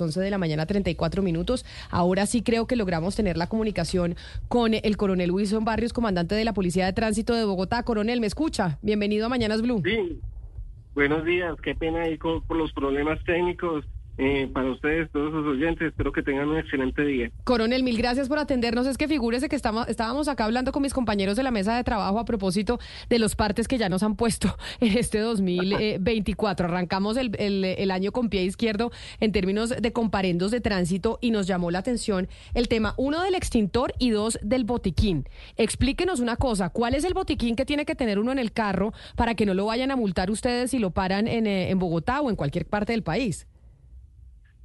11 de la mañana, 34 minutos. Ahora sí creo que logramos tener la comunicación con el coronel Wilson Barrios, comandante de la Policía de Tránsito de Bogotá. Coronel, ¿me escucha? Bienvenido a Mañanas Blue. Sí, buenos días. Qué pena por los problemas técnicos. Eh, para ustedes, todos los oyentes, espero que tengan un excelente día. Coronel, mil gracias por atendernos. Es que figúrese que estamos, estábamos acá hablando con mis compañeros de la mesa de trabajo a propósito de los partes que ya nos han puesto en este 2024. Arrancamos el, el, el año con pie izquierdo en términos de comparendos de tránsito y nos llamó la atención el tema, uno, del extintor y dos, del botiquín. Explíquenos una cosa, ¿cuál es el botiquín que tiene que tener uno en el carro para que no lo vayan a multar ustedes si lo paran eh, en Bogotá o en cualquier parte del país?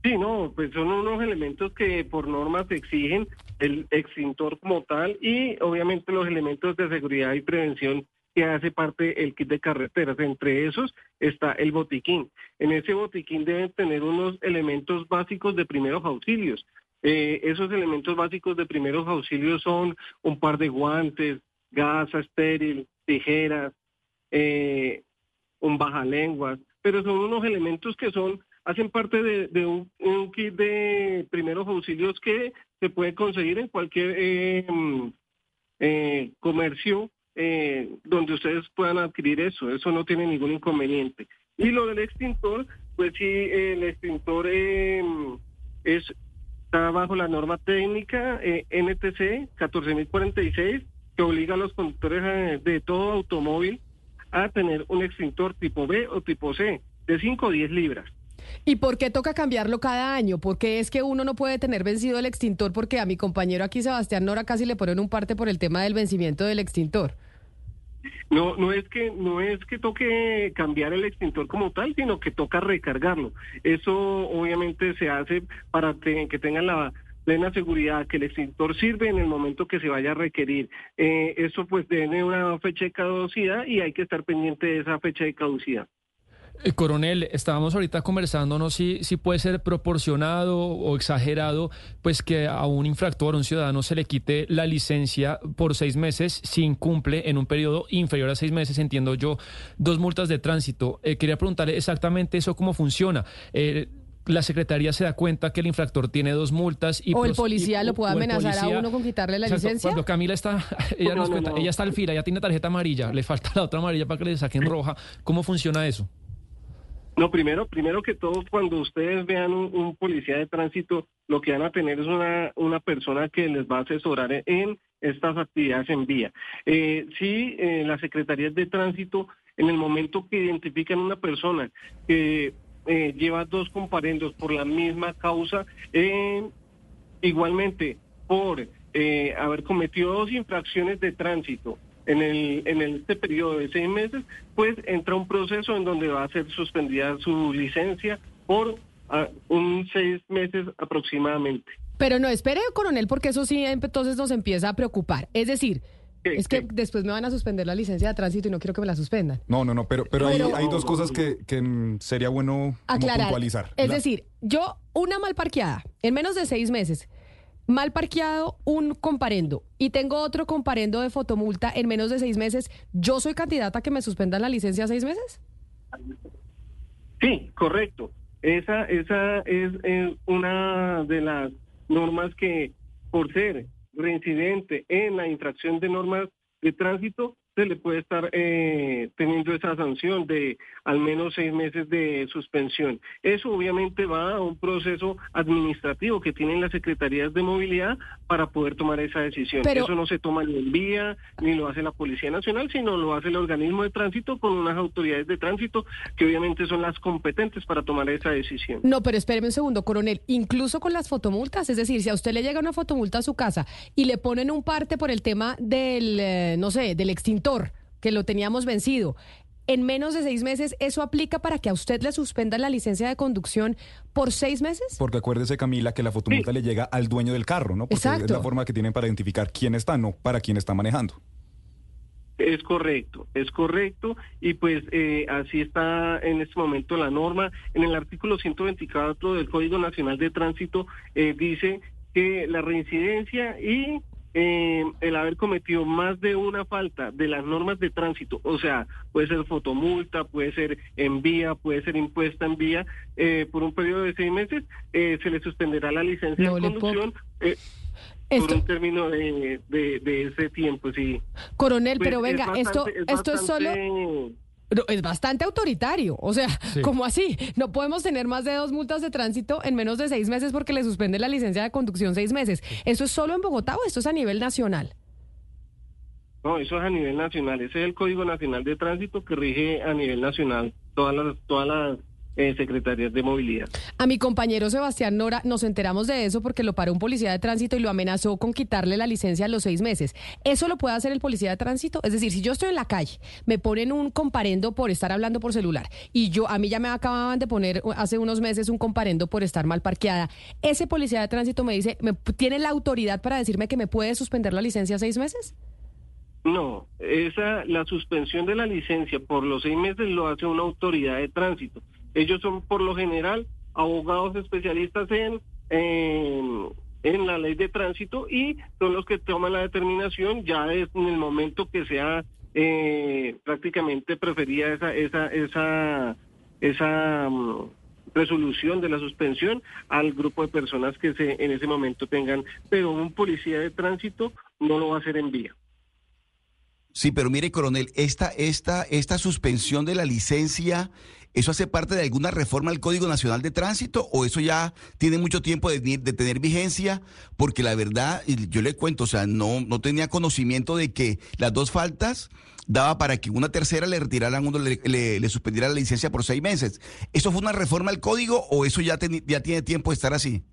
Sí, no, pues son unos elementos que por normas exigen el extintor como tal y obviamente los elementos de seguridad y prevención que hace parte el kit de carreteras. Entre esos está el botiquín. En ese botiquín deben tener unos elementos básicos de primeros auxilios. Eh, esos elementos básicos de primeros auxilios son un par de guantes, gasa estéril, tijeras, eh, un bajalenguas, pero son unos elementos que son hacen parte de, un, kit de primeros auxilios que se puede conseguir en cualquier eh, eh, comercio eh, donde ustedes puedan adquirir eso. Eso no tiene ningún inconveniente. Y lo del extintor, pues sí, el extintor es, está bajo la norma técnica NTC 14046 que obliga a los conductores de todo automóvil a tener un extintor tipo B o tipo C de 5 o 10 libras. ¿Y por qué toca cambiarlo cada año? Porque es que uno no puede tener vencido el extintor porque a mi compañero aquí Sebastián Nora casi le ponen un parte por el tema del vencimiento del extintor. No, no es que no es que toque cambiar el extintor como tal, sino que toca recargarlo. Eso obviamente se hace para que tengan la plena seguridad que el extintor sirve en el momento que se vaya a requerir. Eh, eso pues tiene una fecha de caducidad y hay que estar pendiente de esa fecha de caducidad. Eh, coronel, estábamos ahorita conversando, no si, si puede ser proporcionado o exagerado, pues que a un infractor, a un ciudadano, se le quite la licencia por seis meses si incumple en un periodo inferior a seis meses, entiendo yo, dos multas de tránsito. Eh, quería preguntarle exactamente eso cómo funciona. Eh, la secretaría se da cuenta que el infractor tiene dos multas y o el policía lo puede amenazar a uno con quitarle la licencia. Cuando Camila está, ella nos cuenta, ella está al fila, ella tiene tarjeta amarilla, le falta la otra amarilla para que le saquen roja. ¿Cómo funciona eso? No, primero, primero que todo, cuando ustedes vean un, policía de tránsito, lo que van a tener es una, una persona que les va a asesorar en estas actividades en vía. Eh, sí, eh, las secretarías de tránsito, en el momento que identifican una persona que eh, lleva dos comparendos por la misma causa, eh, igualmente por haber cometido dos infracciones de tránsito en, el, en este periodo de seis meses, pues entra un proceso en donde va a ser suspendida su licencia por uh, un seis meses aproximadamente. Pero no, espere, coronel, porque eso sí entonces nos empieza a preocupar. Es decir, es que después me van a suspender la licencia de tránsito y no quiero que me la suspendan. No, no, no, pero, pero, hay, hay, dos cosas que, que sería bueno aclarar. puntualizar. Es decir, yo, una mal parqueada, en menos de seis meses, mal parqueado un comparendo y tengo otro comparendo de fotomulta en menos de seis meses, ¿yo soy candidata a que me suspendan la licencia seis meses? Sí, correcto. Esa, esa es, una de las normas que, por ser reincidente en la infracción de normas de tránsito, se le puede estar eh, teniendo esa sanción de al menos seis meses de suspensión. Eso obviamente va a un proceso administrativo que tienen las secretarías de movilidad para poder tomar esa decisión. Eso no se toma ni en vía, ni lo hace la Policía Nacional, sino lo hace el organismo de tránsito con unas autoridades de tránsito que obviamente son las competentes para tomar esa decisión. No, pero espéreme un segundo, coronel. Incluso con las fotomultas, es decir, si a usted le llega una fotomulta a su casa y le ponen un parte por el tema del, eh, no sé, del extintor que lo teníamos vencido. En menos de seis meses, ¿eso aplica para que a usted le suspendan la licencia de conducción por seis meses? Porque acuérdese, Camila, que la fotomulta le llega al dueño del carro, ¿no? Porque es la forma que tienen para identificar quién está, no para quién está manejando. Es correcto, es correcto, y pues eh, así está en este momento la norma. En el artículo 124 del Código Nacional de Tránsito eh, dice que la reincidencia y eh, el haber cometido más de una falta de las normas de tránsito, o sea, puede ser fotomulta, puede ser en vía, puede ser impuesta en vía, eh, por un periodo de seis meses, eh, se le suspenderá la licencia de conducción. por un término de, de, ese tiempo, sí. Coronel, pero pues, venga, esto, esto es solo es bastante autoritario. O sea, ¿cómo así? No podemos tener más de dos multas de tránsito en menos de seis meses porque le suspende la licencia de conducción seis meses. ¿Eso es solo en Bogotá o esto es a nivel nacional? No, eso es a nivel nacional. Ese es el Código Nacional de Tránsito que rige a nivel nacional todas las, todas las eh, secretarías de movilidad. A mi compañero Sebastián Nora nos enteramos de eso porque lo paró un policía de tránsito y lo amenazó con quitarle la licencia a los seis meses. ¿Eso lo puede hacer el policía de tránsito? Es decir, si yo estoy en la calle, me ponen un comparendo por estar hablando por celular y yo a mí ya me acababan de poner hace unos meses un comparendo por estar mal parqueada. Ese policía de tránsito me dice, ¿me, ¿tiene la autoridad para decirme que me puede suspender la licencia seis meses? No, esa la suspensión de la licencia por los seis meses lo hace una autoridad de tránsito. Ellos son por lo general abogados especialistas en, en, la ley de tránsito y son los que toman la determinación. Ya en el momento que sea eh, prácticamente preferida esa esa esa esa mm, resolución de la suspensión al grupo de personas que se en ese momento tengan. Pero un policía de tránsito no lo va a hacer en vía Sí, pero mire, coronel, esta, esta, esta suspensión de la licencia ¿Eso hace parte de alguna reforma al Código Nacional de Tránsito o eso ya tiene mucho tiempo de, tener vigencia? Porque la verdad, yo le cuento, o sea, no, no tenía conocimiento de que las dos faltas daba para que una tercera le retiraran uno, le, suspendiera la licencia por seis meses. ¿Eso fue una reforma al código o eso ya, ya tiene tiempo de estar así?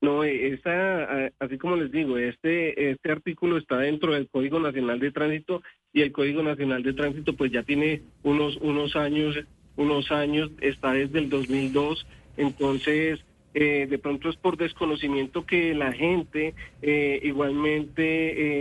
No, eh, esta, así como les digo, este, este artículo está dentro del Código Nacional de Tránsito y el Código Nacional de Tránsito pues ya tiene unos, unos años unos años, está desde el 2002, entonces eh, de pronto es por desconocimiento que la gente eh, igualmente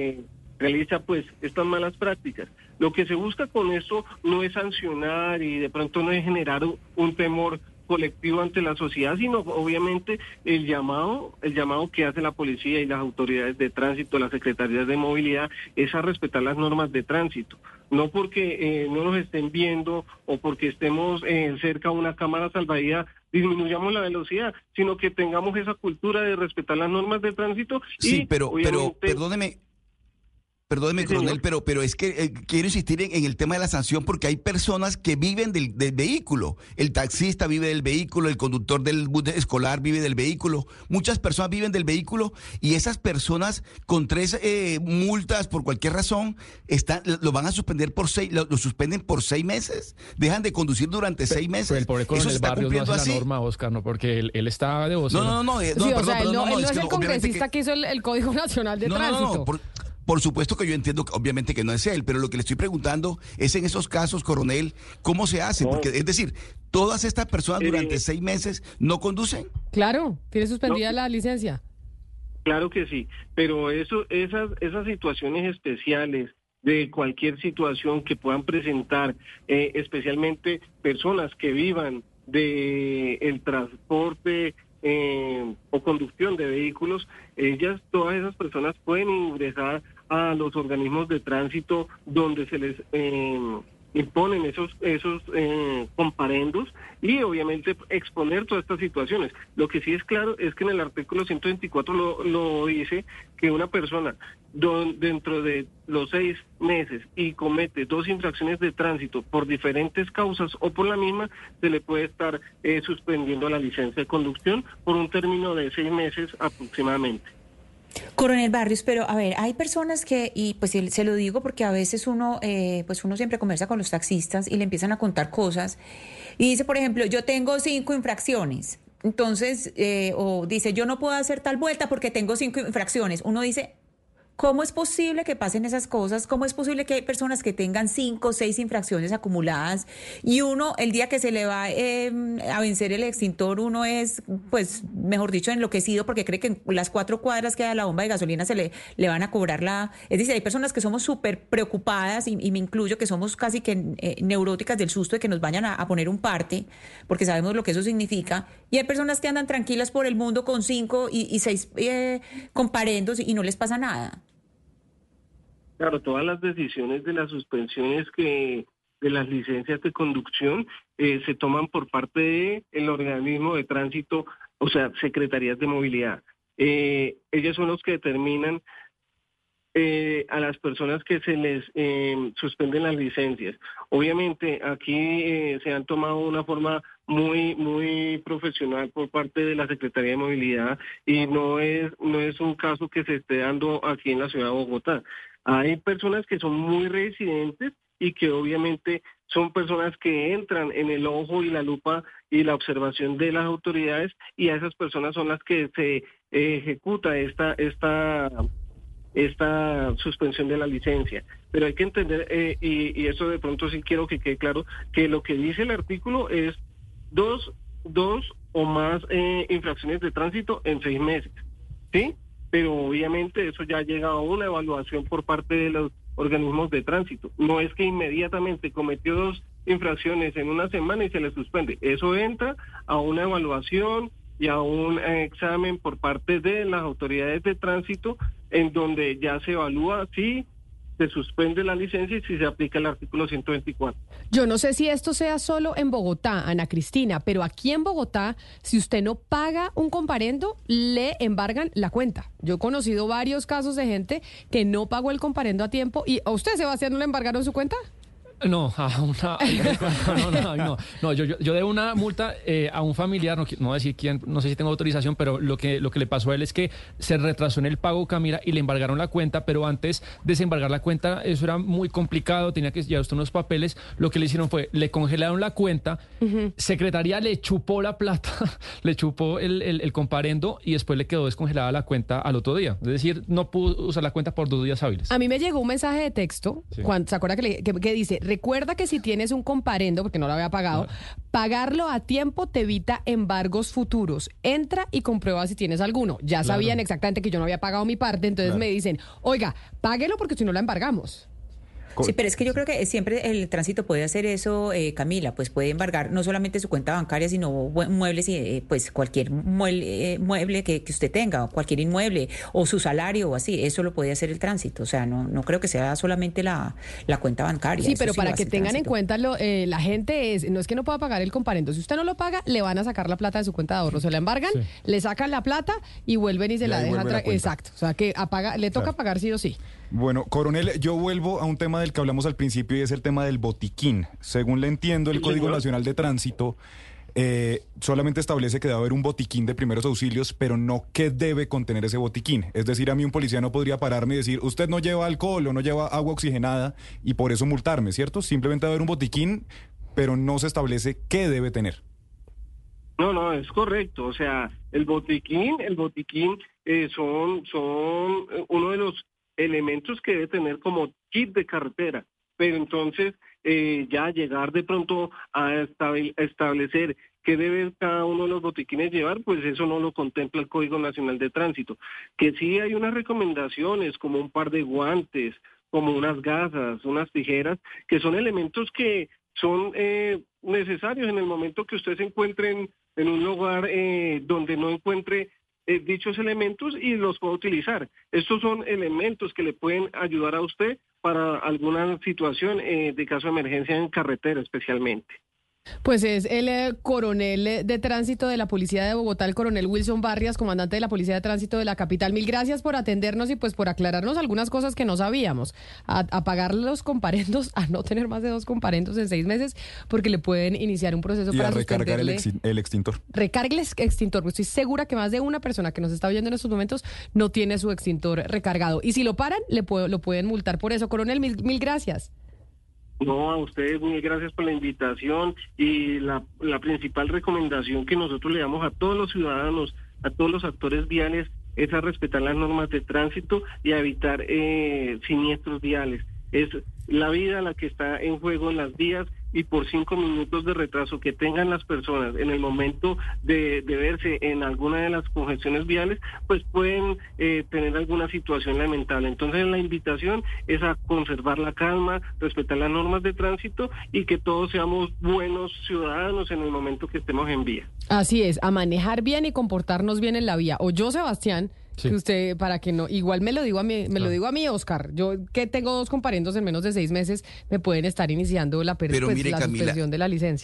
eh, realiza pues estas malas prácticas. Lo que se busca con eso no es sancionar y de pronto no es generar un temor colectivo ante la sociedad, sino obviamente el llamado, el llamado que hace la policía y las autoridades de tránsito, las secretarías de movilidad, es a respetar las normas de tránsito. No porque eh, no nos estén viendo o porque estemos eh, cerca a una cámara salvavidas disminuyamos la velocidad, sino que tengamos esa cultura de respetar las normas de tránsito. Sí, pero, pero perdóneme, Perdóneme, coronel, pero, pero es que eh, quiero insistir en, el tema de la sanción porque hay personas que viven del, vehículo. El taxista vive del vehículo, el conductor del bus escolar vive del vehículo. Muchas personas viven del vehículo y esas personas con tres eh, multas por cualquier razón están, lo van a suspender por seis, lo, suspenden por seis meses. Dejan de conducir durante seis meses. Pero el pobre coronel Eso Barrios no hace la norma, Oscar, ¿no? Porque él, él está de voz. No, no, no. Eh, no, sí, o sea, él no, es, el congresista que, hizo el, Código Nacional de Tránsito. Por supuesto que yo entiendo, obviamente, que no es él, pero lo que le estoy preguntando es en esos casos, coronel, ¿cómo se hace? Porque, es decir, todas estas personas durante eh, seis meses no conducen. Claro, tiene suspendida la licencia. Claro que sí, pero eso, esas, esas situaciones especiales de cualquier situación que puedan presentar, eh, especialmente personas que vivan de el transporte eh, o conducción de vehículos, ellas, todas esas personas pueden ingresar a los organismos de tránsito donde se les eh, imponen esos esos eh, comparendos y obviamente exponer todas estas situaciones. Lo que sí es claro es que en el artículo 124 lo, lo dice que una persona dentro de los seis meses y comete dos infracciones de tránsito por diferentes causas o por la misma, se le puede estar eh, suspendiendo la licencia de conducción por un término de seis meses aproximadamente. Coronel Barrios, pero a ver, hay personas que, y pues se lo digo porque a veces uno, eh, pues uno siempre conversa con los taxistas y le empiezan a contar cosas y dice, por ejemplo, yo tengo cinco infracciones. Entonces, eh, o dice, yo no puedo hacer tal vuelta porque tengo cinco infracciones. Uno dice, ¿Cómo es posible que pasen esas cosas? ¿Cómo es posible que hay personas que tengan cinco o seis infracciones acumuladas y uno, el día que se le va em, a vencer el extintor, uno es, pues, mejor dicho, enloquecido porque cree que en las cuatro cuadras que da la bomba de gasolina se le, le van a cobrar la... Es decir, hay personas que somos súper preocupadas y, me incluyo que somos casi que eh, neuróticas del susto de que nos vayan a, poner un parte, porque sabemos lo que eso significa. Y hay personas que andan tranquilas por el mundo con cinco y, seis eh, comparendos y no les pasa nada. Claro, todas las decisiones de las suspensiones que de las licencias de conducción eh, se toman por parte del el organismo de tránsito, o sea, secretarías de movilidad. Eh, ellos son los que determinan eh, a las personas que se les eh, suspenden las licencias. Obviamente aquí eh, se han tomado una forma muy muy profesional por parte de la Secretaría de Movilidad y no es no es un caso que se esté dando aquí en la ciudad de Bogotá. Hay personas que son muy residentes y que obviamente son personas que entran en el ojo y la lupa y la observación de las autoridades y a esas personas son las que se ejecuta esta esta esta suspensión de la licencia. Pero hay que entender, eh, y, eso de pronto sí quiero que quede claro, que lo que dice el artículo es dos, dos o más eh, infracciones de tránsito en seis meses, ¿sí? Pero obviamente eso ya llega a una evaluación por parte de los organismos de tránsito. No es que inmediatamente cometió dos infracciones en una semana y se le suspende. Eso entra a una evaluación y a un examen por parte de las autoridades de tránsito en donde ya se evalúa si se suspende la licencia y si se aplica el artículo 124. Yo no sé si esto sea solo en Bogotá, Ana Cristina, pero aquí en Bogotá, si usted no paga un comparendo, le embargan la cuenta. Yo he conocido varios casos de gente que no pagó el comparendo a tiempo y a usted, Sebastián, ¿no le embargaron su cuenta? No, a una, no, no, no, no, yo, yo, yo de una multa eh, a un familiar, no, no voy a decir quién, no sé si tengo autorización, pero lo que, lo que le pasó a él es que se retrasó en el pago Camila y le embargaron la cuenta, pero antes de desembargar la cuenta, eso era muy complicado, tenía que llevar usted unos papeles, lo que le hicieron fue, le congelaron la cuenta, secretaría le chupó la plata, le chupó el, el, comparendo y después le quedó descongelada la cuenta al otro día, es decir, no pudo usar la cuenta por dos días hábiles. A mí me llegó un mensaje de texto, cuando, ¿se acuerda que, que dice Recuerda que si tienes un comparendo, porque no lo había pagado, pagarlo a tiempo te evita embargos futuros. Entra y comprueba si tienes alguno. Ya sabían exactamente que yo no había pagado mi parte, entonces me dicen, oiga, páguelo porque si no la embargamos. Sí, pero es que yo creo que siempre el tránsito puede hacer eso, eh, Camila, pues puede embargar no solamente su cuenta bancaria, sino muebles y eh, pues cualquier mueble, eh, mueble que, usted tenga, o cualquier inmueble, o su salario o así, eso lo puede hacer el tránsito. O sea, no, no creo que sea solamente la, la cuenta bancaria. Sí, pero para que tengan en cuenta, lo, la gente es, no es que no pueda pagar el comparendo, si usted no lo paga, le van a sacar la plata de su cuenta de ahorro, se la embargan, le sacan la plata y vuelven y se la dejan. Exacto, o sea que apaga, le toca pagar sí o sí. Bueno, coronel, yo vuelvo a un tema del que hablamos al principio y es el tema del botiquín. Según le entiendo, el Código Nacional de Tránsito eh, solamente establece que debe haber un botiquín de primeros auxilios, pero no qué debe contener ese botiquín. Es decir, a mí un policía no podría pararme y decir, usted no lleva alcohol o no lleva agua oxigenada y por eso multarme, ¿cierto? Simplemente debe haber un botiquín, pero no se establece qué debe tener. No, no, es correcto. O sea, el botiquín, el botiquín eh, son, son eh, uno de los elementos que debe tener como kit de carretera, pero entonces eh, ya llegar de pronto a establecer qué debe cada uno de los botiquines llevar, pues eso no lo contempla el Código Nacional de Tránsito. Que sí hay unas recomendaciones como un par de guantes, como unas gasas, unas tijeras, que son elementos que son eh, necesarios en el momento que usted se encuentre en, un lugar eh, donde no encuentre eh, dichos elementos y los puedo utilizar. Estos son elementos que le pueden ayudar a usted para alguna situación eh, de caso de emergencia en carretera especialmente. Pues es el eh, coronel de tránsito de la Policía de Bogotá, el coronel Wilson Barrias, comandante de la Policía de Tránsito de la capital. Mil gracias por atendernos y pues por aclararnos algunas cosas que no sabíamos. A, pagar los comparendos, a no tener más de dos comparendos en seis meses, porque le pueden iniciar un proceso para recargar el, extintor. Recargue el extintor. Estoy segura que más de una persona que nos está oyendo en estos momentos no tiene su extintor recargado. Y si lo paran, le lo pueden multar por eso. Coronel, mil, mil gracias. No, a ustedes muy gracias por la invitación y la, principal recomendación que nosotros le damos a todos los ciudadanos, a todos los actores viales, es a respetar las normas de tránsito y a evitar eh, siniestros viales. Es la vida la que está en juego en las vías y por cinco minutos de retraso que tengan las personas en el momento de, verse en alguna de las congestiones viales, pues pueden eh, tener alguna situación lamentable. Entonces la invitación es a conservar la calma, respetar las normas de tránsito y que todos seamos buenos ciudadanos en el momento que estemos en vía. Así es, a manejar bien y comportarnos bien en la vía. O yo, Sebastián, Que usted, para que no, igual me lo digo a mí, me lo digo a mí, Oscar. Yo que tengo dos comparendos en menos de seis meses, me pueden estar iniciando la, per- pues, mire, la Camila, suspensión de la licencia.